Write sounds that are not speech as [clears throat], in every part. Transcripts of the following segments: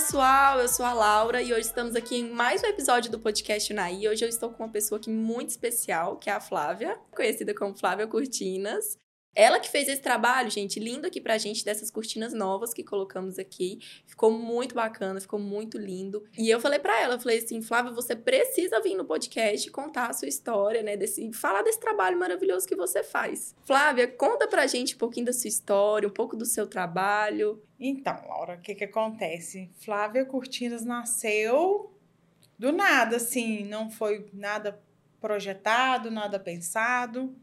Pessoal! Eu sou a Laura e hoje estamos aqui em mais um episódio do podcast Unaí. Hoje eu estou com uma pessoa aqui muito especial, que é a Flávia, conhecida como Flávia Cortinas. Ela que fez esse trabalho, gente, lindo aqui pra gente, dessas cortinas novas que colocamos aqui. Ficou muito bacana, ficou muito lindo. E eu falei para ela, eu falei assim, Flávia, você precisa vir no podcast contar a sua história, né? Desse, falar desse trabalho maravilhoso que você faz. Flávia, conta pra gente um pouquinho da sua história, um pouco do seu trabalho. Então, Laura, o que que acontece? Flávia Cortinas nasceu do nada, assim, não foi nada projetado, nada pensado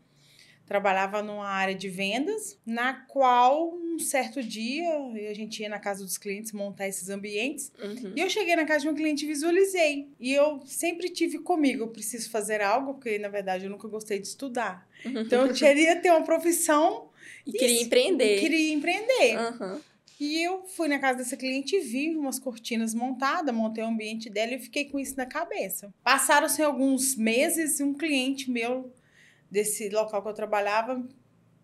trabalhava numa área de vendas, na qual um certo dia a gente ia na casa dos clientes montar esses ambientes. Uhum. E eu cheguei na casa de um cliente e visualizei. E eu sempre tive comigo, eu preciso fazer algo, porque na verdade eu nunca gostei de estudar. Uhum. Então eu queria ter uma profissão. E queria empreender. Queria empreender. Uhum. E eu fui na casa dessa cliente e vi umas cortinas montadas, montei o ambiente dela e fiquei com isso na cabeça. Passaram-se alguns meses e um cliente meu desse local que eu trabalhava,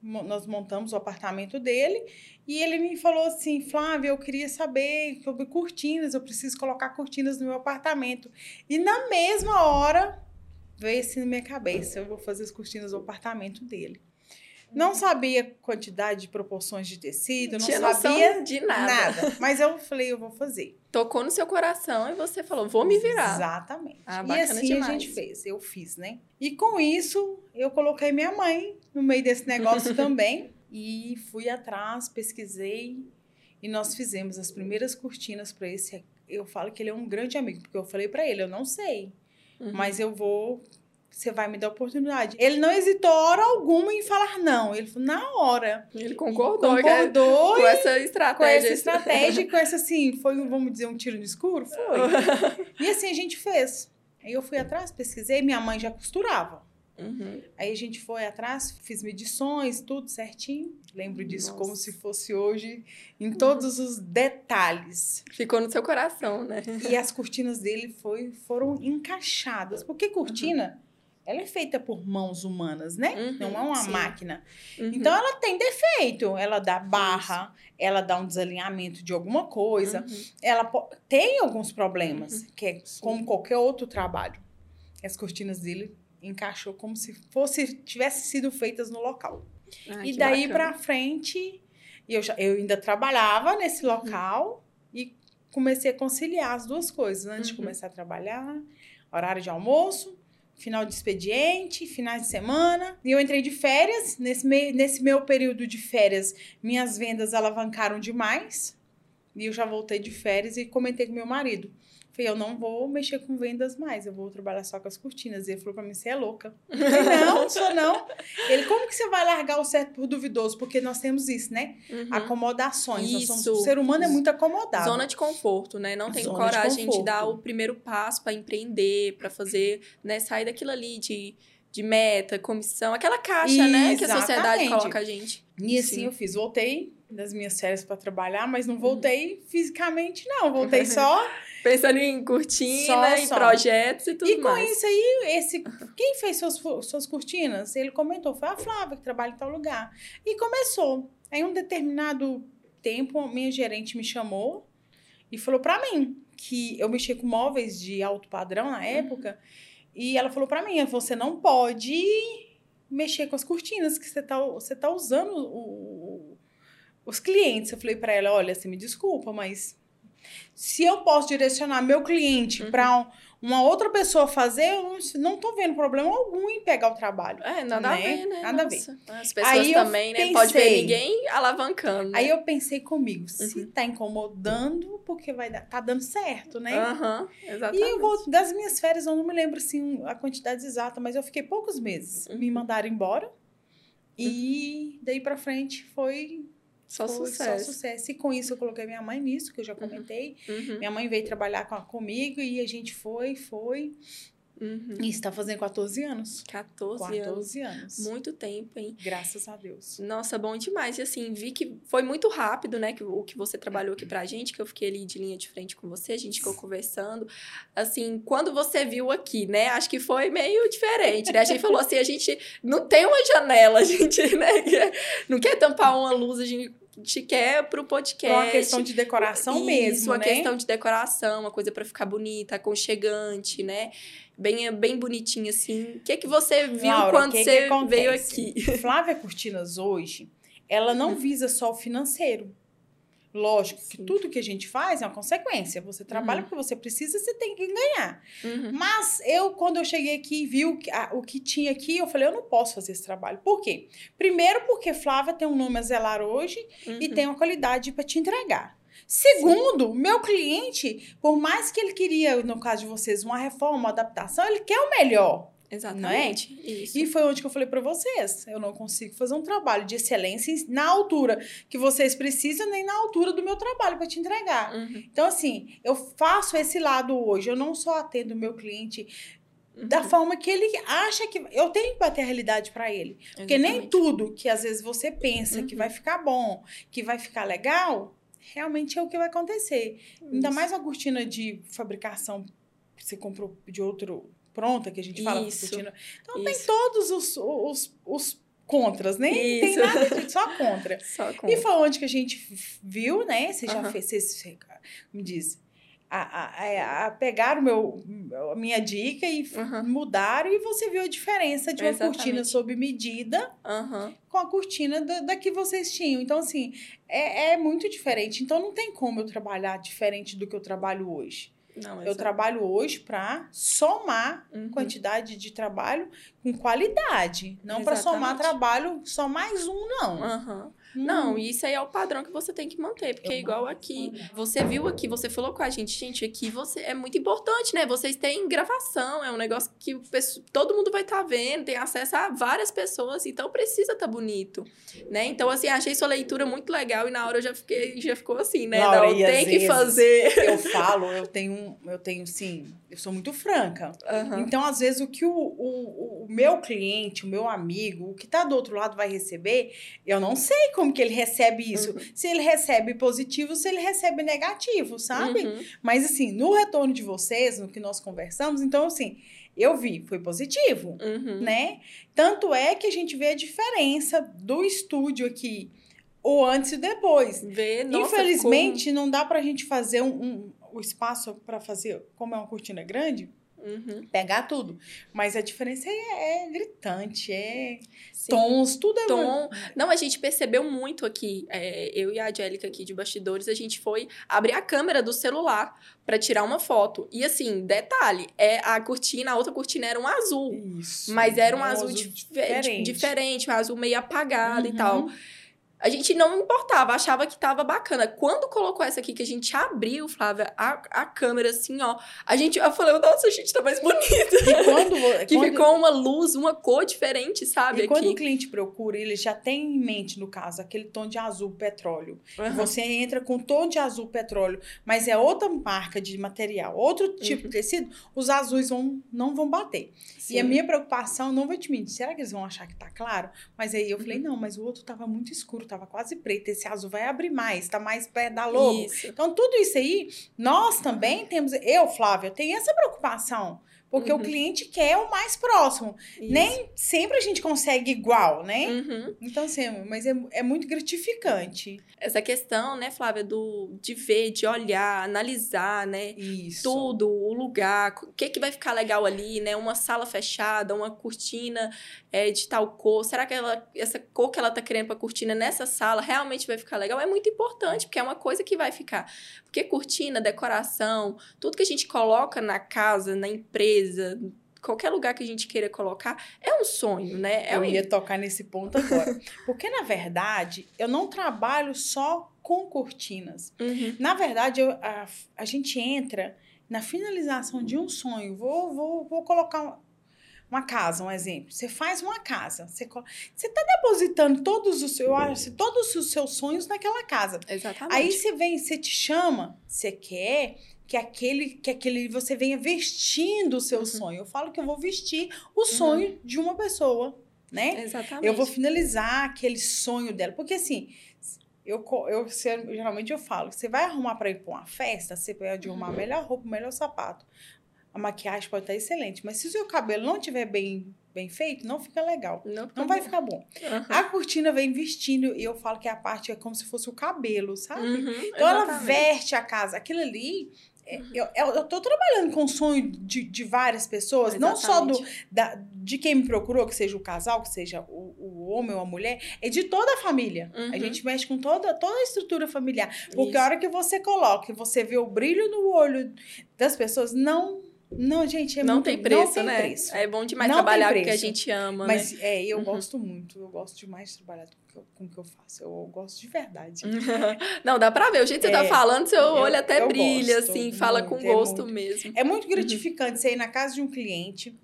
nós montamos o apartamento dele e ele me falou assim: Flávia, eu queria saber sobre cortinas, eu preciso colocar cortinas no meu apartamento. E na mesma hora veio assim na minha cabeça: eu vou fazer as cortinas do apartamento dele. Não sabia quantidade de proporções de tecido, não sabia de nada. nada. Mas eu falei, eu vou fazer. Tocou no seu coração e você falou, vou me virar. Exatamente. Ah, e assim demais. a gente fez, eu fiz, né? E com isso, eu coloquei minha mãe no meio desse negócio [laughs] também. E fui atrás, pesquisei e nós fizemos as primeiras cortinas para esse. Eu falo que ele é um grande amigo, porque eu falei para ele, eu não sei, uhum. mas eu vou você vai me dar oportunidade. Ele não hesitou hora alguma em falar não. Ele falou, na hora. Ele concordou, concordou com essa estratégia. Com essa estratégia, com essa assim, foi, vamos dizer, um tiro no escuro? Foi. [laughs] e assim a gente fez. Aí eu fui atrás, pesquisei, minha mãe já costurava. Uhum. Aí a gente foi atrás, fiz medições, tudo certinho. Lembro disso Nossa. como se fosse hoje, em todos os detalhes. Ficou no seu coração, né? E as cortinas dele foi, foram encaixadas. Porque cortina, uhum ela é feita por mãos humanas, né? Uhum, não é uma sim. máquina. Uhum. Então ela tem defeito, ela dá barra, Isso. ela dá um desalinhamento de alguma coisa, uhum. ela tem alguns problemas, uhum. que é sim. como qualquer outro trabalho. As cortinas dele encaixou como se fosse tivesse sido feitas no local. Ai, e daí para frente, eu já eu ainda trabalhava nesse uhum. local e comecei a conciliar as duas coisas antes de uhum. começar a trabalhar, horário de almoço final de expediente, finais de semana. E eu entrei de férias. Nesse, me, nesse meu período de férias, minhas vendas alavancaram demais. E eu já voltei de férias e comentei com meu marido. Falei, eu não vou mexer com vendas mais, eu vou trabalhar só com as cortinas. E ele falou pra mim, você é louca. Eu falei, não, [laughs] sou não. Ele, como que você vai largar o certo por duvidoso? Porque nós temos isso, né? Uhum. Acomodações. Isso. Somos, o ser humano é muito acomodado. Zona de conforto, né? Não tem Zona coragem de, de, dar o primeiro passo para empreender, para fazer, né? Sair daquilo ali de de meta, comissão, aquela caixa, né, que a sociedade coloca a gente. E assim Sim. eu fiz, voltei das minhas férias para trabalhar, mas não voltei uhum. fisicamente não, voltei só [laughs] Pensando em cortina, só, em só. projetos e tudo e mais. E com isso aí, esse, quem fez suas, suas cortinas? Ele comentou, foi a Flávia, que trabalha em tal lugar. E começou. Aí, um determinado tempo, minha gerente me chamou e falou para mim que eu mexia com móveis de alto padrão na época. Uhum. E ela falou para mim, você não pode mexer com as cortinas que você tá, você tá usando o, os clientes. Eu falei para ela, olha, você me desculpa, mas se eu posso direcionar meu cliente uhum. para um, uma outra pessoa fazer, eu não estou vendo problema algum em pegar o trabalho. É, nada né? a ver, né? Nada Nossa. a ver. As pessoas aí também, né? Pensei, Pode ver ninguém alavancando. Né? Aí eu pensei comigo, se uhum. tá incomodando, porque vai dar, tá dando certo, né? Aham, uhum, exatamente. E eu vou, das minhas férias, eu não me lembro assim a quantidade exata, mas eu fiquei poucos meses. Uhum. Me mandaram embora. E daí para frente foi só Foi sucesso. Só sucesso. E com isso eu coloquei minha mãe nisso, que eu já uhum. comentei. Uhum. Minha mãe veio trabalhar com, comigo e a gente foi, foi. Uhum. E está fazendo 14 anos. 14, 14 anos. anos. Muito tempo, hein? Graças a Deus. Nossa, bom demais. E assim, vi que foi muito rápido, né? Que, o que você trabalhou aqui pra gente, que eu fiquei ali de linha de frente com você, a gente ficou conversando. Assim, quando você viu aqui, né? Acho que foi meio diferente, né? A gente falou assim, a gente não tem uma janela, [laughs] a gente, né? Não quer tampar uma luz, a gente gente quer pro podcast. É uma questão de decoração Isso, mesmo, uma né? questão de decoração, uma coisa para ficar bonita, aconchegante, né? Bem, bem bonitinha assim. O que que você viu Laura, quando que que você acontece? veio aqui? Flávia Cortinas hoje, ela não visa só o financeiro. Lógico que Sim. tudo que a gente faz é uma consequência. Você trabalha Uhum. porque você precisa, você tem que ganhar. Uhum. Mas eu, quando eu cheguei aqui e vi o que, a- o que tinha aqui, eu falei, eu não posso fazer esse trabalho. Por quê? Primeiro, porque Flávia tem um nome a zelar hoje e Uhum. tem uma qualidade para te entregar. Segundo, meu cliente, por mais que ele queria, no caso de vocês, uma reforma, uma adaptação, ele quer o melhor. Exatamente. Isso. E foi onde que eu falei para vocês, eu não consigo fazer um trabalho de excelência na altura que vocês precisam, nem na altura do meu trabalho para te entregar. Uhum. Então, assim, eu faço esse lado hoje. Eu não só atendo o meu cliente da Uhum. forma que ele acha que. Eu tenho que bater a realidade para ele. Porque nem Exatamente. tudo que às vezes você pensa que Uhum. vai ficar bom, que vai ficar legal, realmente é o que vai acontecer. Ainda Isso. mais uma cortina de fabricação que você comprou de outro pronta, que a gente fala Isso. cortina. Então tem Isso. todos os, os, os contras, né? Não tem nada de só contra. [laughs] Só com. E foi onde que a gente viu, né? Você já fez, você, me diz, a, a, a, a pegaram meu, a minha dica e Aham. mudaram e você viu a diferença de uma Exatamente. cortina sob medida com a cortina da, da que vocês tinham. Então, assim, é, é muito diferente. Então, não tem como eu trabalhar diferente do que eu trabalho hoje. Não, Eu exato. trabalho hoje para somar Uhum. quantidade de trabalho com qualidade. Não para somar trabalho só mais um, não. Aham. Hum. Não, e isso aí é o padrão que você tem que manter, porque é igual aqui. Você viu aqui, você falou com a gente, gente, aqui você é muito importante, né? Vocês têm gravação, é um negócio que todo mundo vai estar vendo, tem acesso a várias pessoas, então precisa estar bonito, né? Então, assim, achei sua leitura muito legal e na hora eu já fiquei, já ficou assim, né? Laura, Não, e tem que fazer. Eu falo, eu tenho, eu tenho, sim, eu sou muito franca. Aham. Então, às vezes, o que o, o, o meu cliente, o meu amigo, o que tá do outro lado vai receber, eu não sei como que ele recebe isso. Uhum. Se ele recebe positivo, se ele recebe negativo, sabe? Uhum. Mas, assim, no retorno de vocês, no que nós conversamos, então, assim, eu vi, foi positivo, Uhum. né? Tanto é que a gente vê a diferença do estúdio aqui, o antes e o depois. Vê, nossa, Infelizmente, não dá pra gente fazer um, um- o espaço pra fazer, como é uma cortina grande, Uhum. pegar tudo. Mas a diferença é, é gritante, é Sim. tons, tudo é tom. Não, a gente percebeu muito aqui, é, eu e a Angélica aqui de bastidores, a gente foi abrir a câmera do celular pra tirar uma foto. E assim, detalhe, é a cortina, a outra cortina era um azul. Isso. Mas era um É azul, dif- diferente. diferente, um azul meio apagado e Uhum. tal. A gente não importava, achava que tava bacana. Quando colocou essa aqui, que a gente abriu, Flávia, a, a câmera assim, ó. A gente, eu falei, nossa, a gente tá mais bonita. E quando, [laughs] Que quando- ficou uma luz, uma cor diferente, sabe? e quando o aqui. cliente procura, ele já tem em mente, no caso, aquele tom de azul petróleo. Aham. Você entra com tom de azul petróleo, mas é outra marca de material, outro tipo Uhum. de tecido, os azuis vão, não vão bater. E a Sim. minha preocupação, não vou te mentir, será que eles vão achar que tá claro? Mas aí eu falei, Uhum. não, mas o outro tava muito escuro, tava quase preto, esse azul vai abrir mais, tá mais perto da logo. Isso. Então, tudo isso aí, nós também temos, eu, Flávia, tenho essa preocupação, porque Uhum. o cliente quer o mais próximo. isso. Nem sempre a gente consegue igual, né? Uhum. Então, assim, mas é, é muito gratificante. Essa questão, né, Flávia, do, de ver, de olhar, analisar, né? Isso. Tudo, o lugar, o que que vai ficar legal ali, né? Uma sala fechada, uma cortina é, de tal cor. Será que ela, essa cor que ela tá querendo pra cortina nessa sala realmente vai ficar legal? É muito importante, porque é uma coisa que vai ficar. Porque cortina, decoração, tudo que a gente coloca na casa, na empresa, qualquer lugar que a gente queira colocar, é um sonho, né? É Eu um... ia tocar nesse ponto agora. [laughs] Porque, na verdade, eu não trabalho só com cortinas. Uhum. Na verdade, eu- a, a gente entra na finalização de um sonho. Vou, vou, vou colocar uma, casa, um exemplo. Você faz uma casa. Você está depositando todos os, eu acho, todos os seus sonhos naquela casa. Exatamente. Aí você vem, você te chama, você quer que aquele, que aquele você venha vestindo o seu Uhum. sonho. Eu falo que eu vou vestir o sonho de uma pessoa, né? Exatamente. Eu vou finalizar aquele sonho dela. Porque assim, eu, eu, geralmente eu falo, você vai arrumar para ir para uma festa, você pode arrumar a melhor roupa, o melhor sapato. A maquiagem pode estar excelente, mas se o seu cabelo não estiver bem bem feito, não fica legal. Não, Não vai ficar bom. Uhum. A cortina vem vestindo, e eu falo que a parte é como se fosse o cabelo, sabe? Uhum, Então ela exatamente. verte a casa. Aquilo ali. é, Eu, eu, eu tô trabalhando com o sonho de, de várias pessoas, não só do, Exatamente. da, de quem me procurou, que seja o casal, que seja o, o homem ou a mulher, é de toda a família. Uhum. A gente mexe com toda, toda a estrutura familiar. Porque Isso. a hora que você coloca e você vê o brilho no olho das pessoas, não. Não, gente, é não muito, tem preço, não tem né? preço. É bom demais Não trabalhar tem com o que a gente ama, né? Mas é, eu Uhum. gosto muito, eu gosto demais de trabalhar com o que eu- com o que eu faço. Eu gosto de verdade. [laughs] Não, dá pra ver. O jeito que você tá É, falando, seu eu- olho até brilha, gosto assim, fala com é gosto muito. mesmo. É muito gratificante você ir na casa de um cliente,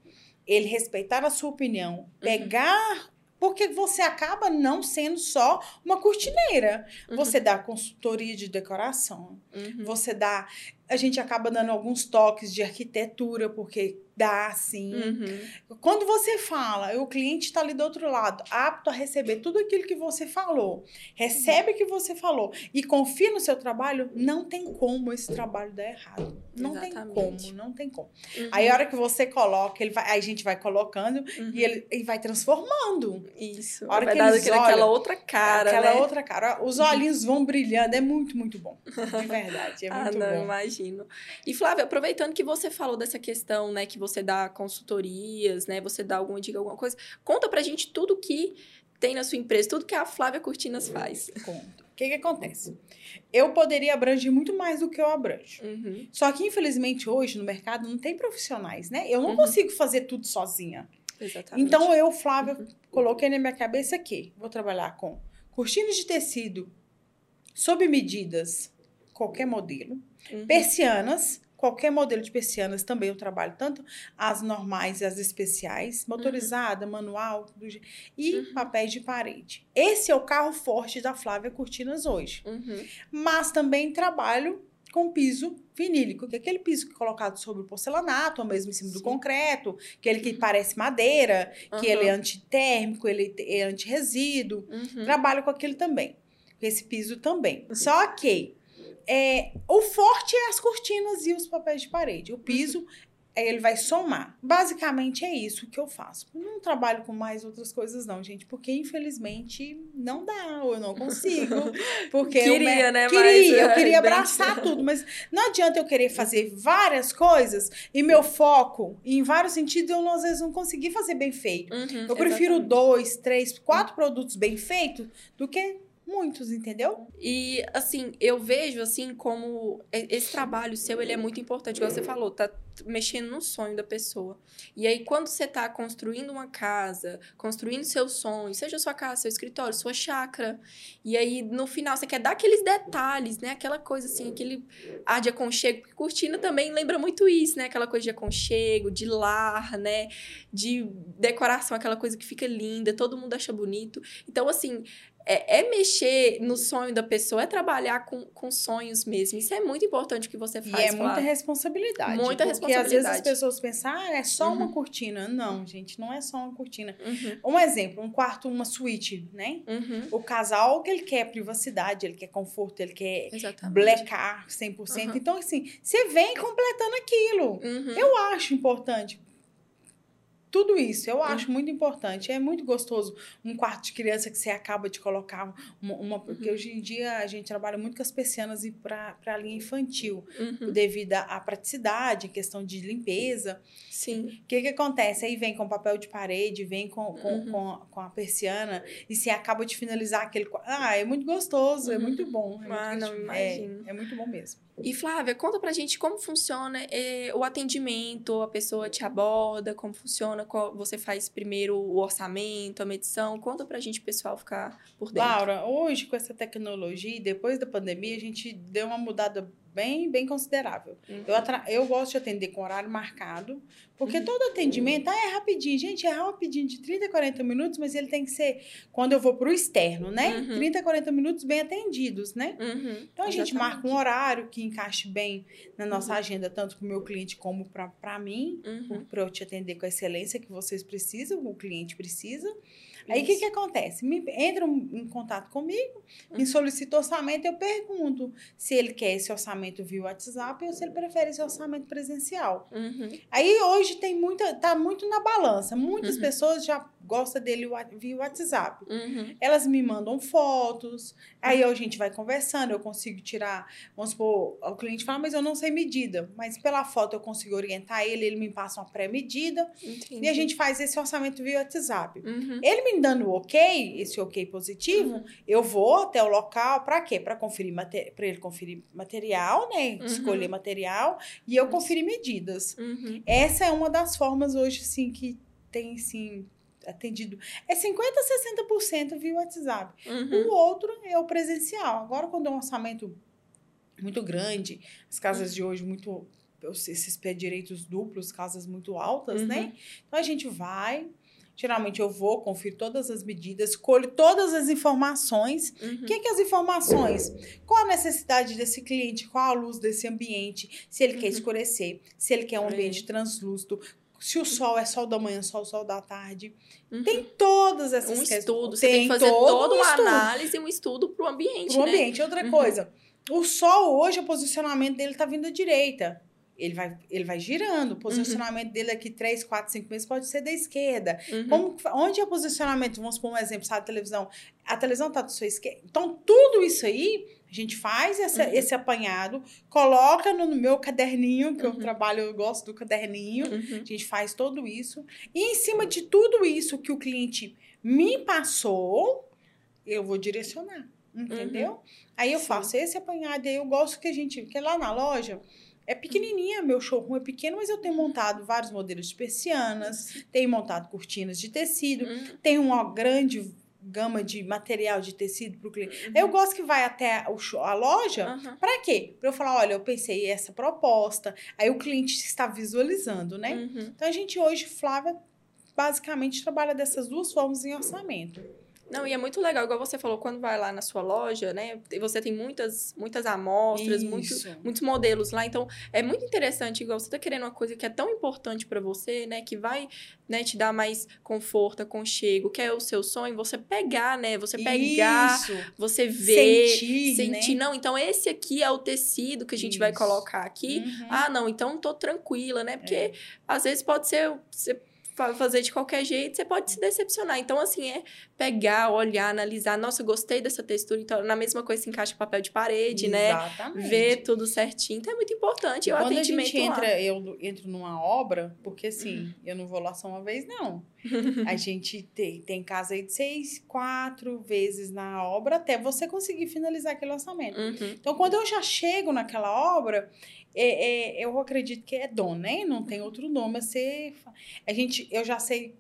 ele respeitar a sua opinião, Uhum. pegar. Porque você acaba não sendo só uma cortineira. Uhum. Você dá consultoria de decoração, Uhum. você dá. A gente acaba dando alguns toques de arquitetura, porque dá sim. Uhum. Quando você fala, e o cliente está ali do outro lado, apto a receber tudo aquilo que você falou, recebe o que você falou e confia no seu trabalho, não tem como esse trabalho dar errado. Não tem Exatamente. como, não tem como. Uhum. Aí a hora que você coloca, ele vai, a gente vai colocando Uhum. e ele, ele vai transformando. Isso. a hora vai que dar eles aquela, aquela olham, outra cara, Aquela né? outra cara. Os olhinhos vão brilhando, é muito, muito bom. De [laughs] verdade, é ah, muito não, bom. Imagino. E Flávia, aproveitando que você falou dessa questão, né, que você dá consultorias, né, você dá alguma dica, alguma coisa, conta pra gente tudo que tem na sua empresa, tudo que a Flávia Cortinas faz. Conta. O que, que acontece? Eu poderia abranger muito mais do que eu abranjo. Uhum. Só que, infelizmente, hoje no mercado não tem profissionais, né? Eu não Uhum. consigo fazer tudo sozinha. Exatamente. Então, eu, Flávia, Uhum. coloquei na minha cabeça que vou trabalhar com cortinas de tecido sob medidas, qualquer modelo, Uhum. persianas, qualquer modelo de persianas também eu trabalho, tanto as normais e as especiais, motorizada, manual, tudo je- e Uhum. papéis de parede. Esse é o carro forte da Flávia Cortinas hoje. Uhum. Mas também trabalho com piso vinílico, que é aquele piso que é colocado sobre o porcelanato, ou mesmo em cima do Sim. concreto, aquele que parece madeira, que ele é antitérmico, ele é anti-resíduo. Uhum. Trabalho com aquele também. Com esse piso também. Só que é, o forte é as cortinas e os papéis de parede. O piso, é, ele vai somar. Basicamente é isso que eu faço. Eu não trabalho com mais outras coisas, não, gente, porque infelizmente não dá, ou eu não consigo. [laughs] Porque eu Queria, me- né, Queria, mas, eu é, queria bem- abraçar tudo, mas não adianta eu querer fazer várias coisas e meu foco, em vários sentidos, eu não, às vezes não conseguir fazer bem feito. Uhum, Eu prefiro exatamente. dois, três, quatro produtos bem feitos do que muitos, entendeu? E, assim, eu vejo, assim, como esse trabalho seu, ele é muito importante. Igual você falou, tá mexendo no sonho da pessoa. E aí, quando você tá construindo uma casa, construindo seus sonhos, seja sua casa, seu escritório, sua chácara, e aí, no final, você quer dar aqueles detalhes, né? Aquela coisa, assim, aquele ar de aconchego. Porque cortina também lembra muito isso, né? Aquela coisa de aconchego, de lar, né? De decoração, aquela coisa que fica linda, todo mundo acha bonito. Então, assim, é, é mexer no sonho da pessoa, é trabalhar com, com sonhos mesmo. Isso é muito importante que você E faz, é muita responsabilidade. Muita porque às vezes as responsabilidade. pessoas pensam, ah, é só uma Uhum. cortina. Não, gente, não é só uma cortina. Uhum, Um exemplo, um quarto, uma suíte, né? uhum, O casal que ele quer privacidade, ele quer conforto, ele quer exatamente. blecar 100%. Uhum. Então, assim, você vem completando aquilo. Uhum, Eu acho importante. Tudo isso, eu acho muito importante. É muito gostoso um quarto de criança que você acaba de colocar uma. uma- porque hoje em dia a gente trabalha muito com as persianas para a linha infantil, uhum, devido à praticidade, questão de limpeza. Sim. O que, que acontece? Aí vem com papel de parede, vem com, com, Uhum. com, a, com a persiana, e você acaba de finalizar aquele. Ah, é muito gostoso, é Uhum. muito bom. É muito Ah, não, gratificante. imagino. É, é muito bom mesmo. E Flávia, conta pra gente como funciona eh, o atendimento, a pessoa te aborda, como funciona, qual- você faz primeiro o orçamento, a medição. Conta pra gente, pessoal, ficar por dentro. Laura, hoje com essa tecnologia, depois da pandemia, a gente deu uma mudada bem, bem considerável. Uhum. Eu, eu gosto de atender com horário marcado, porque Uhum. todo atendimento ah, é rapidinho. Gente, é rapidinho, de 30 a 40 minutos, mas ele tem que ser quando eu vou para o externo, né? Uhum. 30 a 40 minutos bem atendidos, né? Uhum, Então a gente exatamente. marca um horário que encaixe bem na nossa agenda, tanto para o meu cliente como para mim, Uhum, para eu te atender com a excelência que vocês precisam, o cliente precisa. Aí o que, que acontece? Me, entra em contato comigo, me solicita orçamento, eu pergunto se ele quer esse orçamento via WhatsApp ou se ele prefere esse orçamento presencial. Uhum. Aí hoje tem muita, tá muito na balança. Muitas Uhum. pessoas já gostam dele via WhatsApp. Uhum. Elas me mandam fotos, aí a gente vai conversando, eu consigo tirar, vamos supor, o cliente fala, mas eu não sei medida. Mas pela foto eu consigo orientar ele, ele me passa uma pré-medida e a gente faz esse orçamento via WhatsApp. Uhum. Ele me dando o ok, esse ok positivo, Uhum. eu vou até o local, para quê? Para conferir para ele conferir material, né? Uhum. Escolher material e eu conferir medidas. Uhum. Essa é uma das formas hoje, sim, que tem, sim, atendido. É 50% a 60% via WhatsApp. Uhum. O outro é o presencial. Agora, quando é um orçamento muito grande, as casas de hoje muito esses pé direitos duplos, casas muito altas, Uhum. né? Então a gente vai, geralmente eu vou, confiro todas as medidas, colho todas as informações. Uhum. O que, que as informações? Qual a necessidade desse cliente? Qual a luz desse ambiente? Se ele quer Uhum. escurecer, se ele quer um ambiente translúcido, se o sol é sol da manhã, sol, sol da tarde. Uhum. Tem todas essas um questões. estudo, você tem que fazer todo toda um uma estudo análise, um estudo pro ambiente, pro né? ambiente. Outra Uhum. coisa, o sol hoje, o posicionamento dele tá vindo à direita. Ele vai, ele vai girando. O posicionamento dele aqui, 3, 4, 5 meses, pode ser da esquerda. Uhum. Como, onde é o posicionamento? Vamos por um exemplo, sabe, televisão. A televisão tá do seu esquerda. Então, tudo isso aí, a gente faz essa- Uhum. esse apanhado, coloca no, no meu caderninho, que eu Uhum. trabalho, eu gosto do caderninho. Uhum. A gente faz tudo isso. E em cima de tudo isso que o cliente me passou, eu vou direcionar. Entendeu? Aí eu Uhum. Sim. faço esse apanhado. E aí eu gosto que a gente. Porque lá na loja. É pequenininha, meu showroom é pequeno, mas eu tenho montado vários modelos de persianas, tenho montado cortinas de tecido, Uhum. tenho uma grande gama de material de tecido para o cliente. Uhum. Eu gosto que vai até a loja Aham. para quê? Para eu falar, olha, eu pensei essa proposta. Aí o cliente está visualizando, né? Uhum. Então a gente hoje, Flávia, basicamente trabalha dessas duas formas em orçamento. Não, e é muito legal, igual você falou, quando vai lá na sua loja, né? e Você tem muitas, muitas amostras, muito, Isso. muitos modelos lá. Então, é muito interessante, igual você tá querendo uma coisa que é tão importante para você, né? Que vai né, te dar mais conforto, aconchego, que é o seu sonho, você pegar, né? Você pegar, Isso. você ver, Sentir, sentir. né? Não, então esse aqui é o tecido que a gente vai Isso. colocar aqui. Uhum. Ah, não, então tô tranquila, né? Porque É. às vezes pode ser você fazer de qualquer jeito, você pode se decepcionar. Então, assim, é pegar, olhar, analisar. Nossa, gostei dessa textura. Então, na mesma coisa se encaixa papel de parede, né? Exatamente. Ver tudo certinho. Então, é muito importante. E o Quando a atendimento gente lá. entra, eu entro numa obra, porque assim, eu não vou lá só uma vez, não. [laughs] A gente tem, tem casa aí de seis, quatro vezes na obra até você conseguir finalizar aquele orçamento. Uhum. Então, quando eu já chego naquela obra, é, é, eu acredito que é dom, né? Não tem outro nome a ser. A gente, eu já sei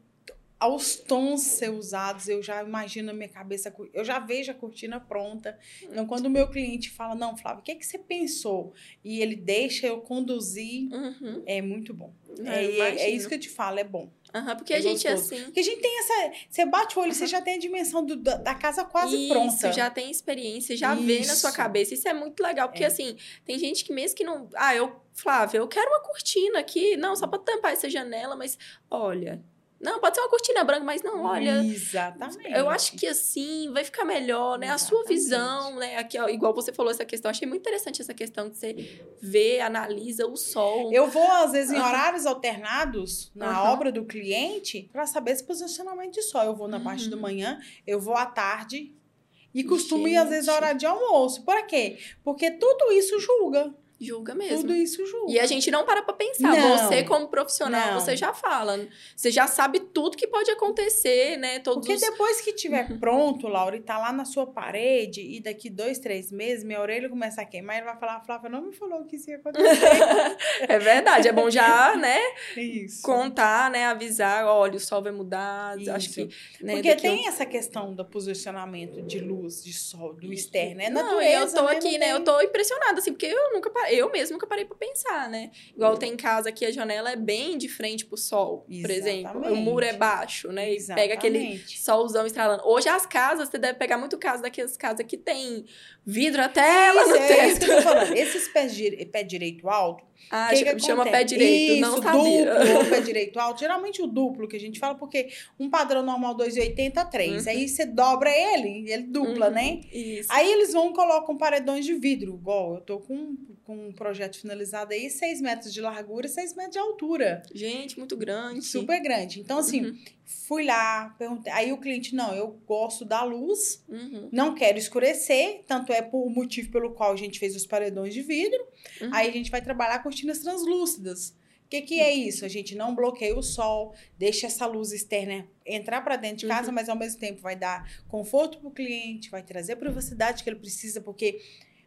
aos tons ser usados, eu já imagino na minha cabeça, eu já vejo a cortina pronta. Então, quando o meu cliente fala, não, Flávio, o que, é que você pensou? E ele deixa eu conduzir, Uhum. é muito bom. É, É, é, é isso que eu te falo, é bom. Aham, porque é a gente é assim. Porque a gente tem essa. Você bate o olho, você já tem a dimensão do- da, da casa quase Isso, pronta. já tem experiência, já vê na sua Isso. cabeça. Isso é muito legal, porque É. assim, tem gente que mesmo que não. Ah, eu, Flávia, eu quero uma cortina aqui. Não, só pra tampar essa janela, mas olha. Não, pode ser uma cortina branca, mas não, olha. Exatamente. Eu acho que assim vai ficar melhor, né? A sua Exatamente. visão, né? Aqui, ó, igual você falou essa questão, achei muito interessante essa questão de você vê, analisa o sol. Eu vou, às vezes, em horários alternados na Aham. obra do cliente para saber esse posicionamento de sol. Eu vou na parte da Uhum. manhã, eu vou à tarde. E costumo ir, às vezes, Gente. na hora de almoço. Por quê? Porque tudo isso julga. Julga mesmo. Tudo isso julga. E a gente não para pra pensar. Não. Você, como profissional, Não. você já fala. Você já sabe tudo que pode acontecer, né? Todos Porque os... depois que tiver Uhum. pronto, Laura, e tá lá na sua parede, e daqui dois, três meses, minha orelha começa a queimar, ele vai falar, Flávia, não me falou que isso ia acontecer. [laughs] É verdade. É bom já, [laughs] né? isso. Contar, né? Avisar. Olha, o sol vai mudar. Acho Isso. que. Né, Porque tem um- essa questão do posicionamento de luz, de sol, do externo. É Não, natureza. eu tô né? aqui, né? Eu tô impressionada, assim, porque eu nunca parei. Eu mesmo nunca parei pra pensar, né? Igual tem casa que a janela é bem de frente pro sol, por exemplo. O muro é baixo, né? E pega aquele solzão estralando. Hoje as casas, você deve pegar muito caso daquelas casas que tem vidro até lá no é, teto. É isso que eu tô falando. Esses pés, de, pé direito alto, ah, que que chama pé direito, Isso, não sabia. duplo, pé [laughs] direito alto. Geralmente o duplo que a gente fala, porque um padrão normal 2,80, 3. Uhum. Aí você dobra ele, ele dupla, uhum. né? Isso. Aí eles vão e colocam paredões de vidro, igual eu tô com, com um projeto finalizado aí, 6 metros de largura e 6 metros de altura. Gente, muito grande. Super grande. Então, assim, uhum. fui lá, perguntei. Aí o cliente, não, eu gosto da luz, uhum. não quero escurecer, tanto é por motivo pelo qual a gente fez os paredões de vidro. Uhum. Aí a gente vai trabalhar cortinas translúcidas. O que, que é isso? A gente não bloqueia o sol, deixa essa luz externa entrar para dentro de casa, uhum. mas ao mesmo tempo vai dar conforto para o cliente, vai trazer a privacidade que ele precisa, porque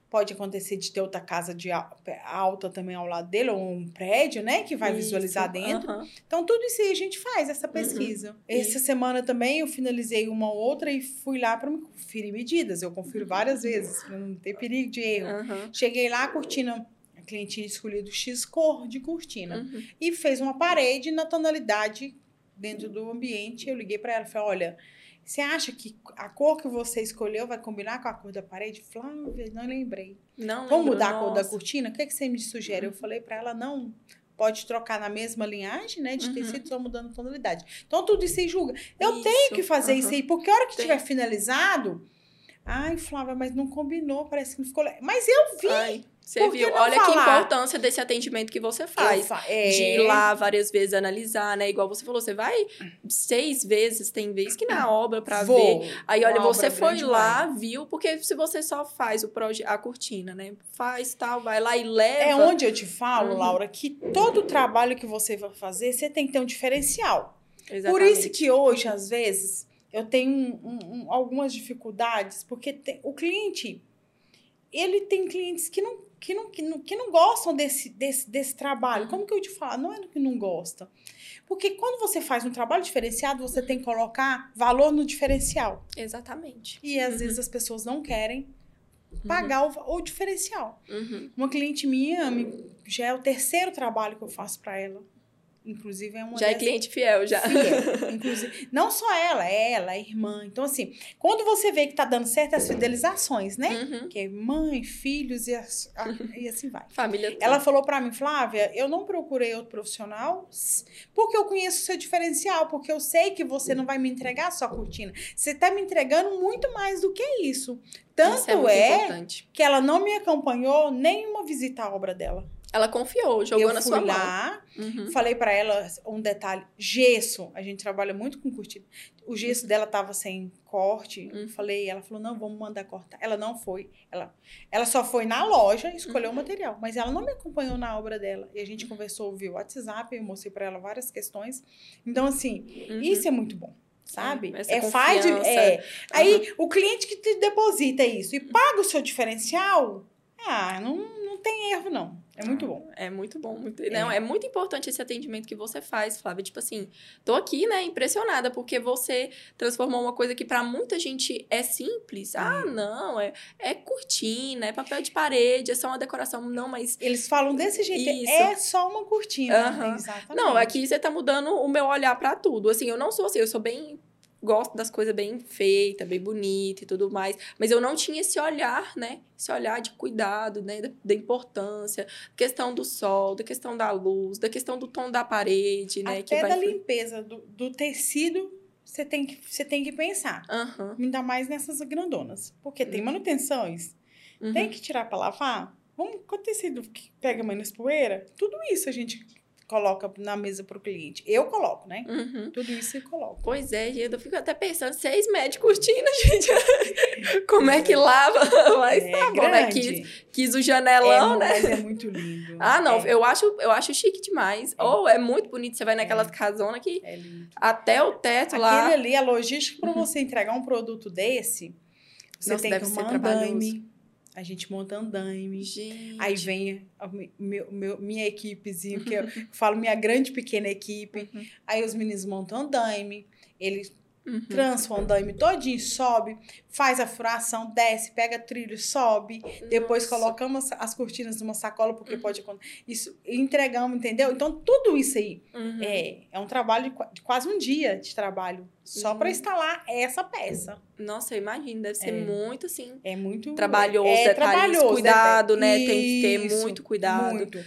pode acontecer de ter outra casa de alta também ao lado dele, ou um prédio, né, que vai isso. visualizar dentro. Uhum. Então, tudo isso aí a gente faz, essa uhum. pesquisa. Uhum. Essa semana também eu finalizei uma outra e fui lá para conferir medidas. Eu confiro várias vezes, para não ter perigo de erro. Cheguei lá, a cortina a cliente tinha escolhido X cor de cortina uhum. e fez uma parede na tonalidade dentro do ambiente. Eu liguei para ela e falei: olha, você acha que a cor que você escolheu vai combinar com a cor da parede? Flávia, não lembrei. Não Vamos mudar nossa. a cor da cortina? O que, é que você me sugere? Uhum. Eu falei para ela: não. Pode trocar na mesma linhagem, né? De uhum. tecido, só mudando tonalidade. Então, tudo isso aí julga. Eu isso. tenho que fazer uhum. isso aí, porque a hora que estiver finalizado, Ai, Flávia, mas não combinou, parece que não ficou. Mas eu vi. Ai. Você viu? Olha falar? que importância desse atendimento que você faz. Fa é... De ir lá várias vezes analisar, né? Igual você falou, você vai seis vezes, tem vezes que na obra para ver. Aí, olha, você foi lá, vai. viu, porque se você só faz o proje a cortina, né? Faz tal, vai lá e leva. É onde eu te falo, uhum. Laura, que todo trabalho que você vai fazer, você tem que ter um diferencial. Exatamente. Por isso que hoje, às vezes, eu tenho um, um, algumas dificuldades, porque tem, o cliente, ele tem clientes que não, que não, que não, que não gostam desse, desse, desse trabalho. Como que eu te falo? Não é que não gosta. Porque quando você faz um trabalho diferenciado, você tem que colocar valor no diferencial. Exatamente. E às uhum. vezes as pessoas não querem pagar uhum. o, o, diferencial. Uhum. Uma cliente minha, já é o terceiro trabalho que eu faço para ela. Inclusive é uma Já é cliente fiel, já. Fiel. Inclusive, não só ela, é ela, a irmã. Então, assim, quando você vê que tá dando certo as fidelizações, né? Uhum. Que é mãe, filhos e, as, a, e assim vai. Família toda. Ela falou para mim, Flávia, eu não procurei outro profissional porque eu conheço o seu diferencial, porque eu sei que você não vai me entregar só cortina. Você tá me entregando muito mais do que isso. Tanto é, é que ela não me acompanhou nenhuma visita à obra dela. Ela confiou, jogou eu na sua lá, mão. Uhum. Falei para ela um detalhe: gesso. A gente trabalha muito com curtida. O gesso dela tava sem corte. Uhum. Falei, ela falou: não, vamos mandar cortar. Ela não foi. Ela, ela só foi na loja escolheu uhum. o material, mas ela não me acompanhou na obra dela. E a gente conversou via WhatsApp, eu mostrei para ela várias questões. Então, assim, uhum. isso é muito bom sabe? é faz é. Aí o cliente que te deposita isso e paga o seu diferencial, ah, não tem erro não. É muito bom. É muito bom. Muito... É. Não, é muito importante esse atendimento que você faz, Flávia. Tipo assim, tô aqui, né, impressionada, porque você transformou uma coisa que para muita gente é simples. Ah, não, é, é cortina, é papel de parede, é só uma decoração. Não, mas. Eles falam desse jeito, Isso. é só uma cortina. Uhum. Exatamente. Não, aqui você tá mudando o meu olhar para tudo. Assim, eu não sou assim, eu sou bem gosto das coisas bem feitas, bem bonita e tudo mais, mas eu não tinha esse olhar, né? Esse olhar de cuidado, né? Da, da importância, questão do sol, da questão da luz, da questão do tom da parede, né? Até que vai... da limpeza do, do tecido você tem que, você tem que pensar. Uhum. Ainda mais nessas grandonas. Porque tem uhum. manutenções. Uhum. Tem que tirar para lavar. Vamos, com o tecido que pega menos poeira, tudo isso a gente coloca na mesa para o cliente. Eu coloco, né? Uhum. Tudo isso eu coloco. Pois é, gente. Eu fico até pensando, seis médicos cortina, [laughs] gente. Como é que lava? [laughs] Mas é, tá bom, né? Quis, quis o janelão, é, né? Mas é muito lindo. ah, não. É. Eu, acho, eu acho chique demais. É. Ou oh, é muito bonito. Você vai naquelas é. casonas que é até o teto Aquele lá. Aquele ali, a logística para uhum. você entregar um produto desse, você Nossa, tem que ser andaime a gente monta andaime. Gente. Aí vem a, meu, meu, minha equipezinha, que eu [laughs] falo minha grande pequena equipe. Uhum. Aí os meninos montam andaime. Eles Uhum. Trança o andaime todinho, sobe, faz a furação, desce, pega trilho, sobe. Nossa. Depois colocamos as cortinas numa sacola, porque uhum. pode isso entregamos, entendeu? Então, tudo isso aí uhum. é, é um trabalho de, de, quase um dia de trabalho só para uhum. instalar essa peça. Nossa, eu imagino, deve ser é. muito assim. É muito trabalhoso, é, detalhes, trabalhoso, cuidado, né? Tem que ter muito cuidado. Muito.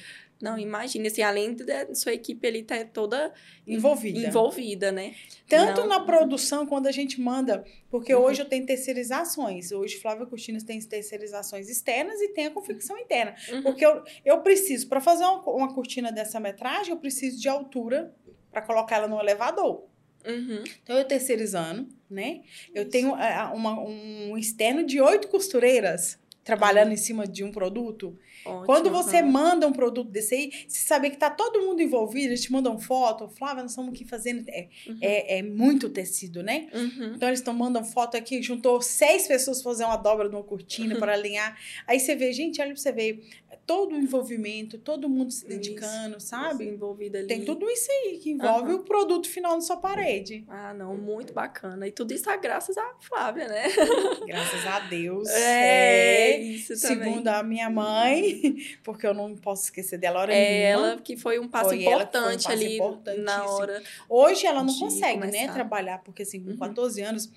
Não, imagine, assim, além da sua equipe ali tá toda envolvida, envolvida né? Tanto Não... na produção, quando a gente manda, porque uhum. hoje eu tenho terceirizações. Hoje Flávia Cortinas tem terceirizações externas e tem a confecção interna. Uhum. Porque eu, eu preciso, para fazer uma, uma cortina dessa metragem, eu preciso de altura para colocar ela no elevador. Uhum. Então, eu terceirizando, né? Eu tenho uma, um externo de oito costureiras trabalhando uhum. em cima de um produto. Ótimo, Quando você uhum. manda um produto desse aí, você saber que tá todo mundo envolvido, eles te mandam foto, Flávia, nós estamos aqui fazendo. É, uhum. é, é, muito tecido, né? Uhum. Então eles estão mandando foto aqui, juntou seis pessoas fazer uma dobra de uma cortina para [laughs] alinhar. Aí você vê, gente, olha pra você ver todo o envolvimento, todo mundo se dedicando, isso, sabe? Envolvido ali. Tem tudo isso aí que envolve uhum. o produto final na sua parede. Ah, não, muito bacana. E tudo isso é graças a Flávia, né? [laughs] Graças a Deus. É, é isso também. Segundo a minha mãe, [laughs] porque eu não posso esquecer dela hora é ela que foi um passo foi importante um passo ali na hora. Hoje ela não consegue, né, né, trabalhar, porque assim, com uhum. 14 anos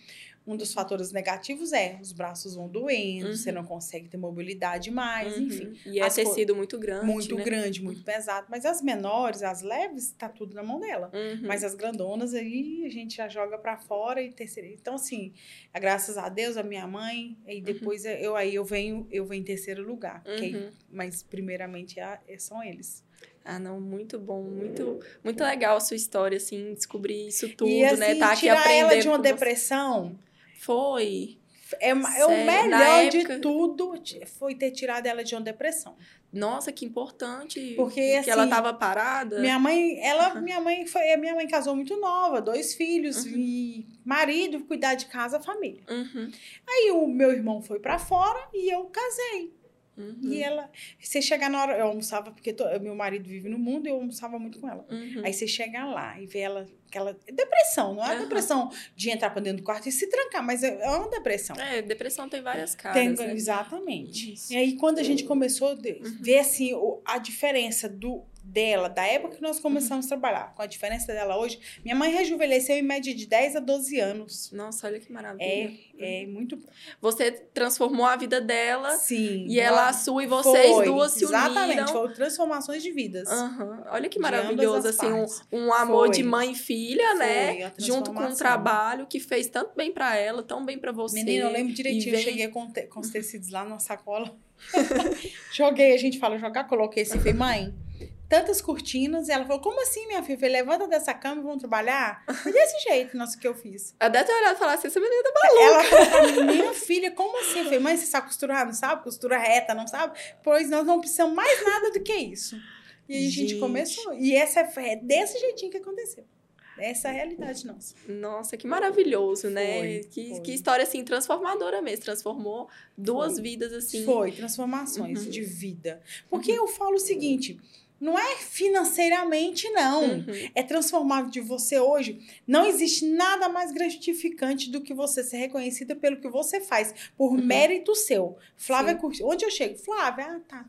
um dos fatores negativos é os braços vão doendo, uhum. você não consegue ter mobilidade mais, uhum. enfim. E é tecido muito grande. Muito né? grande, muito pesado. Mas as menores, as leves, tá tudo na mão dela. Uhum. Mas as grandonas aí a gente já joga para fora e terceira. Então, assim, graças a Deus, a minha mãe, e uhum. depois eu aí eu venho, eu venho em terceiro lugar. Uhum. Mas primeiramente é, é, são eles. Ah, não, muito bom, muito, muito legal a sua história, assim, descobrir isso tudo, e, assim, né? Tá aqui tirar aprendendo. ela de uma depressão, foi. É, é o melhor época... de tudo foi ter tirado ela de uma depressão. Nossa, que importante. Porque que assim, ela estava parada. Minha mãe, ela, uhum. minha mãe foi, minha mãe casou muito nova, dois filhos uhum. e marido, cuidar de casa, família. Uhum. Aí o meu irmão foi para fora e eu casei. Uhum. E ela, você chegar na hora, eu almoçava, porque meu marido vive no mundo e eu almoçava muito com ela. Uhum. Aí você chega lá e vê ela, aquela depressão, não é uhum. depressão de entrar para dentro do quarto e se trancar, mas é, é uma depressão. É, depressão tem várias caras. Tem, né? Exatamente. Isso. E aí, quando a gente começou a uhum. ver assim, a diferença do dela, da época que nós começamos a trabalhar, com a diferença dela hoje, minha mãe rejuvenesceu em média de 10 a 12 anos. Nossa, olha que maravilha. É, é muito Você transformou a vida dela. Sim. E ela a sua e vocês foi, duas se uniram. Exatamente, foram transformações de vidas. Uhum. Olha que maravilhoso, assim, um, um, amor foi. de mãe e filha, foi, né? Junto com um trabalho que fez tanto bem para ela, tão bem para você. Menina, eu lembro direitinho, vem... eu cheguei com, te, com os [laughs] tecidos lá na sacola. [laughs] Joguei, a gente fala jogar, coloquei assim, falei, mãe tantas cortinas. E ela falou: Como assim, minha filha? Falei, levanta dessa cama e vamos trabalhar? Foi desse [laughs] jeito, nossa, que eu fiz. Ela deve ter olhado e falar assim: essa menina tá maluca. Ela falou Minha filha, como assim? Eu falei, mãe, você sabe costurar? Não sabe? Costura reta, não sabe? Pois nós não precisamos mais nada do que isso. E aí gente. a gente começou. E essa é desse jeitinho que aconteceu. Essa é a realidade nossa. Nossa, que maravilhoso, né? Foi, que, foi. que história, assim, transformadora mesmo. Transformou duas foi. vidas, assim. Foi, transformações uhum. de vida. Porque uhum. eu falo o seguinte não é financeiramente, não. Uhum. É transformado de você hoje. Não existe nada mais gratificante do que você ser reconhecida pelo que você faz, por uhum. mérito seu. Flávia Curti. Onde eu chego? Flávia, ah, tá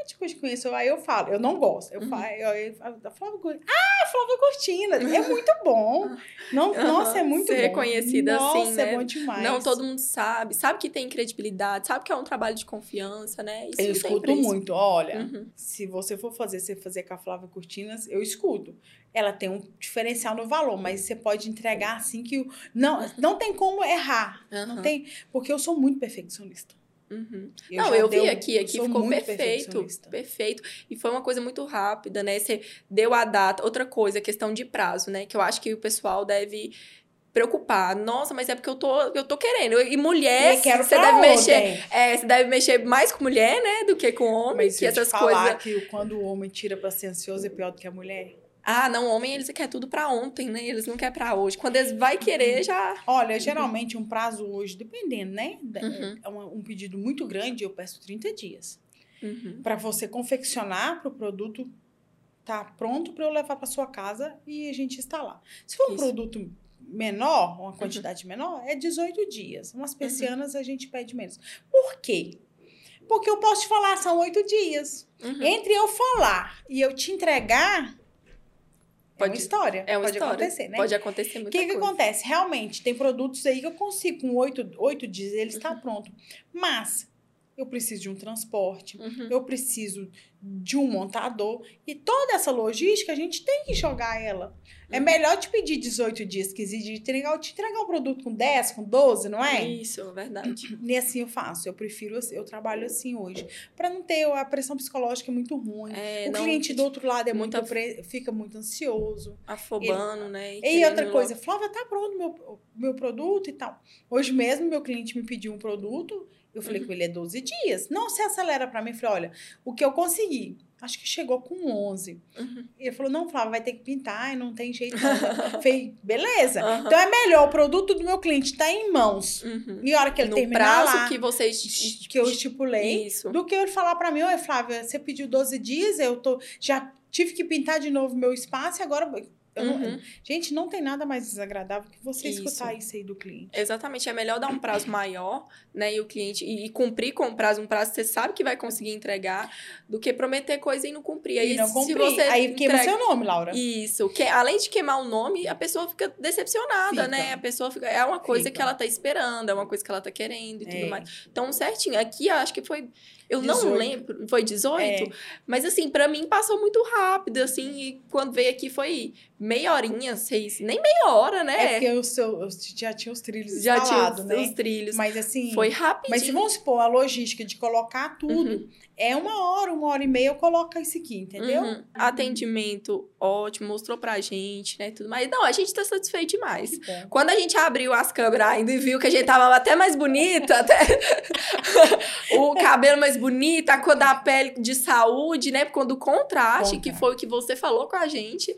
eu te conheço. Aí eu falo, eu não gosto. Eu uhum. falo, eu, eu, eu, Flávia Cortina. Ah, Flávia Cortina! É muito bom. [laughs] Não, uhum. Nossa, é muito Ser bom. reconhecida nossa, assim, né? é bom demais. Não todo mundo sabe. Sabe que tem credibilidade, sabe que é um trabalho de confiança, né? Isso eu escuto muito. Olha, uhum. se você for fazer, você fazer com a Flávia Cortinas, eu escuto ela tem um diferencial no valor, mas você pode entregar assim que não não tem como errar, uhum. não tem, porque eu sou muito perfeccionista. Uhum. Eu não, eu vi aqui, aqui ficou perfeito, perfeito. E foi uma coisa muito rápida, né? Você deu a data. Outra coisa, questão de prazo, né? Que eu acho que o pessoal deve preocupar. Nossa, mas é porque eu tô, eu tô querendo. E mulher, você deve mexer, é, você deve mexer mais com mulher, né, do que com homem, mas que essas falar coisas. que quando o homem tira para ser ansioso é pior do que a mulher. Ah, não, homem eles querem tudo para ontem, né? Eles não querem para hoje. Quando eles vai querer, uhum. já. Olha, geralmente um prazo hoje, dependendo, né? Uhum. É um, um, pedido muito grande, eu peço 30 dias. Uhum. Para você confeccionar para o produto tá pronto para eu levar para sua casa e a gente instalar. Se for um Isso. produto menor, uma quantidade uhum. menor, é 18 dias. Umas uhum. persianas uhum. a gente pede menos. Por quê? Porque eu posso te falar, são oito dias. Uhum. Entre eu falar e eu te entregar, Pode, é uma história. É uma pode história. acontecer, né? Pode acontecer muita O que, que acontece? Realmente, tem produtos aí que eu consigo, com oito, oito dias, ele está uhum. pronto. Mas eu preciso de um transporte, uhum. eu preciso de um montador. E toda essa logística, a gente tem que jogar ela. É uhum. melhor te pedir 18 dias, que exige entregar, te entregar um produto com 10, com 12, não é? Isso, verdade. [clears throat] E assim eu faço. Eu prefiro, eu trabalho assim hoje. para não ter a pressão psicológica é muito ruim. É, o não, cliente do outro lado é muito, muito fica muito ansioso. Afobando, ele, né? E, e outra coisa, Flávia, tá pronto meu, meu produto e tal. Hoje mesmo, meu cliente me pediu um produto eu falei uhum. com ele, é 12 dias. Não, você acelera para mim. Eu falei, olha, o que eu consegui, acho que chegou com 11. Uhum. Ele falou, não, Flávia, vai ter que pintar e não tem jeito. [laughs] falei, beleza. Uhum. Então é melhor o produto do meu cliente tá em mãos. Uhum. E a hora que ele no terminar prazo lá, que vocês... Que eu estipulei. Isso. Do que ele falar para mim, oi, Flávia, você pediu 12 dias, eu tô... Já tive que pintar de novo meu espaço e agora Uhum. Não, gente, não tem nada mais desagradável que você isso. escutar isso aí do cliente. Exatamente. É melhor dar um prazo maior, né? E o cliente. E, e, cumprir com o prazo, um prazo que você sabe que vai conseguir entregar, do que prometer coisa e não cumprir. Aí, e não cumprir. Se você aí entrega... queima seu nome, Laura. Isso. Que, além de queimar o nome, a pessoa fica decepcionada, fica. né? A pessoa fica. É uma coisa fica. que ela tá esperando, é uma coisa que ela tá querendo e tudo é. mais. Então, certinho. Aqui, acho que foi eu 18. não lembro, foi 18? É. Mas assim, para mim passou muito rápido, assim, e quando veio aqui foi meia horinha, seis, nem meia hora, né? É porque o seu, já tinha os trilhos já tinha os, né? os trilhos. Mas assim, foi rápido. Mas se vamos supor a logística de colocar tudo, uhum. é uma hora, uma hora e meia eu coloco isso aqui, entendeu? Uhum. Atendimento ótimo, mostrou pra gente, né, tudo mais. Não, a gente tá satisfeito demais. Quando a gente abriu as câmeras ainda e viu que a gente tava até mais bonita, [laughs] até [laughs] o cabelo mais bonito, a cor da pele de saúde, né? Quando o contraste, que foi o que você falou com a gente,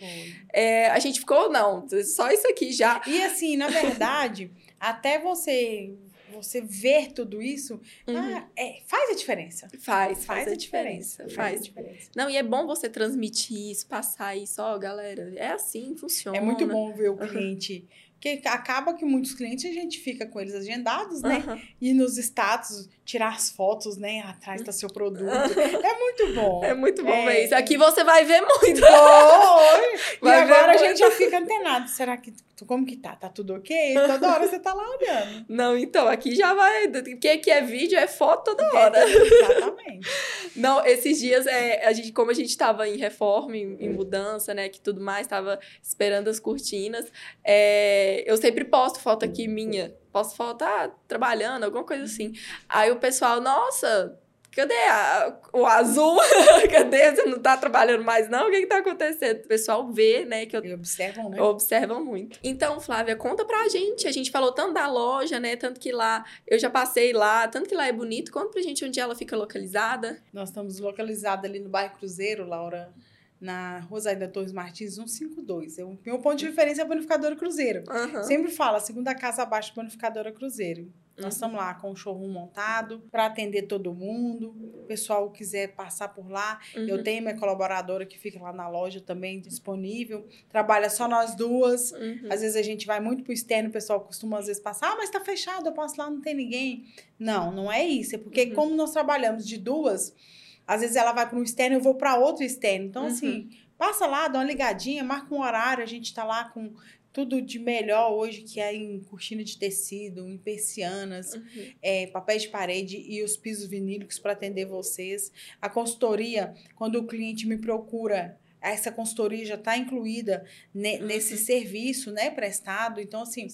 é, a gente ficou, não, só isso aqui já. E assim, na verdade, [laughs] até você você ver tudo isso, uhum. ah, é, faz a diferença. Faz, faz, faz a, a diferença. diferença. Faz. a diferença. Não, e é bom você transmitir isso, passar isso, ó, galera, é assim, funciona. É muito bom ver o cliente. Uhum porque acaba que muitos clientes a gente fica com eles agendados, né? Uhum. E nos status, tirar as fotos, né? Atrás do seu produto. É muito bom. É muito bom é. isso. Aqui você vai ver muito. Oi! [laughs] e agora a gente já fica antenado. Será que como que tá? Tá tudo ok? Toda hora você tá lá olhando. [laughs] Não, então, aqui já vai. Porque aqui é vídeo, é foto toda hora. É, exatamente. [laughs] Não, esses dias, é, a gente, como a gente tava em reforma, em, em mudança, né? Que tudo mais, tava esperando as cortinas. É, eu sempre posto foto aqui minha. Posso foto, ah, trabalhando, alguma coisa assim. Aí o pessoal, nossa, Cadê a, o azul? [laughs] Cadê? Você não tá trabalhando mais, não? O que que tá acontecendo? O pessoal vê, né? Que eu, e observam, né? Observam muito. Então, Flávia, conta pra gente. A gente falou tanto da loja, né? Tanto que lá, eu já passei lá, tanto que lá é bonito. Conta pra gente onde ela fica localizada. Nós estamos localizados ali no bairro Cruzeiro, Laura na Rosaida Torres Martins 152. O meu ponto de referência é a Bonificadora Cruzeiro. Uhum. Sempre fala, segunda casa abaixo Bonificadora Cruzeiro. Nós uhum. estamos lá com o showroom montado para atender todo mundo. O pessoal quiser passar por lá, uhum. eu tenho minha colaboradora que fica lá na loja também disponível. Trabalha só nós duas. Uhum. Às vezes a gente vai muito para o externo, o pessoal costuma às vezes passar, ah, mas está fechado, eu passo lá, não tem ninguém. Não, não é isso. É porque uhum. como nós trabalhamos de duas, às vezes ela vai para um externo, eu vou para outro externo. Então, assim, uhum. passa lá, dá uma ligadinha, marca um horário, a gente está lá com tudo de melhor hoje que é em cortina de tecido, em persianas, uhum. é, papéis de parede e os pisos vinílicos para atender vocês. A consultoria, quando o cliente me procura, essa consultoria já está incluída ne, uhum. nesse serviço né, prestado. Então, assim,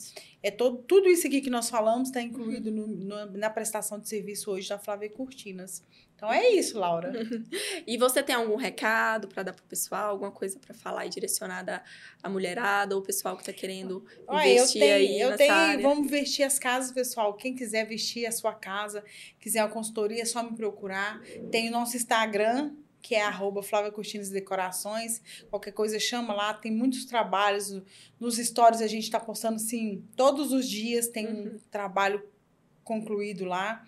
é todo, tudo isso aqui que nós falamos está incluído uhum. no, no, na prestação de serviço hoje da Flávia Cortinas. Então é isso, Laura. [laughs] e você tem algum recado para dar para o pessoal, alguma coisa para falar e direcionada à mulherada ou o pessoal que está querendo investir eu tenho, aí eu tenho, área? Vamos vestir as casas, pessoal. Quem quiser vestir a sua casa, quiser uma consultoria, é só me procurar. Tem o nosso Instagram, que é arroba Flávia Cortinas Decorações. Qualquer coisa chama lá, tem muitos trabalhos. Nos stories a gente está postando, sim, todos os dias tem uhum. um trabalho concluído lá.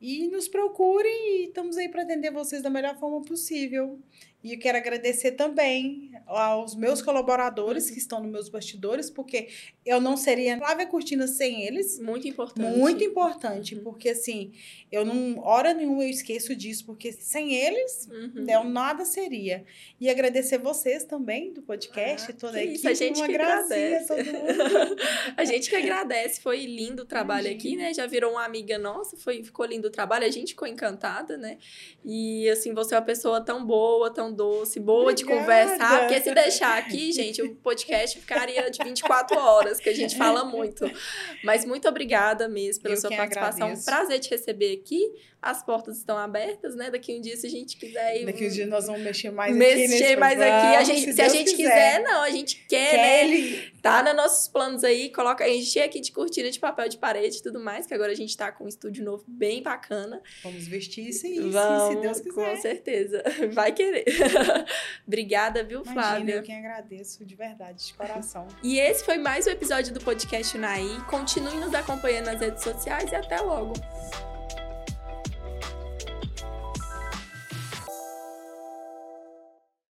E nos procurem e estamos aí para atender vocês da melhor forma possível. E eu quero agradecer também aos meus colaboradores que estão nos meus bastidores, porque eu não seria Flávia Cortina sem eles. Muito importante. Muito importante, uhum. porque assim, eu não, hora nenhuma eu esqueço disso, porque sem eles, uhum. eu nada seria. E agradecer vocês também do podcast, ah, toda a equipe. Isso, a gente que agradece. [laughs] a gente que agradece, foi lindo o trabalho Imagina. aqui, né? Já virou uma amiga nossa, foi, ficou lindo o trabalho, a gente ficou encantada, né? E assim, você é uma pessoa tão boa, tão doce, boa Obrigada. de conversar, porque se deixar aqui, gente, o podcast ficaria de 24 horas, que a gente fala muito. Mas muito obrigada mesmo pela Eu sua participação. Agradeço. Prazer te receber aqui. As portas estão abertas, né? Daqui um dia, se a gente quiser ir. Daqui um dia nós vamos mexer mais mexer aqui. Mexer mais aqui. A gente, se, se a gente quiser. quiser. não, a gente quer, quer né? Ele... Tá nos nossos planos aí, coloca, encher aqui de cortina de papel de parede e tudo mais, que agora a gente tá com um estúdio novo bem bacana. Vamos vestir isso aí, vamos, se Deus quiser. Com certeza. [laughs] Vai querer. [laughs] Obrigada, viu, Imagina, Flávia? Eu quem agradeço, de verdade, de coração. E esse foi mais um episódio do podcast Naí. Continue nos acompanhando nas redes sociais e até logo.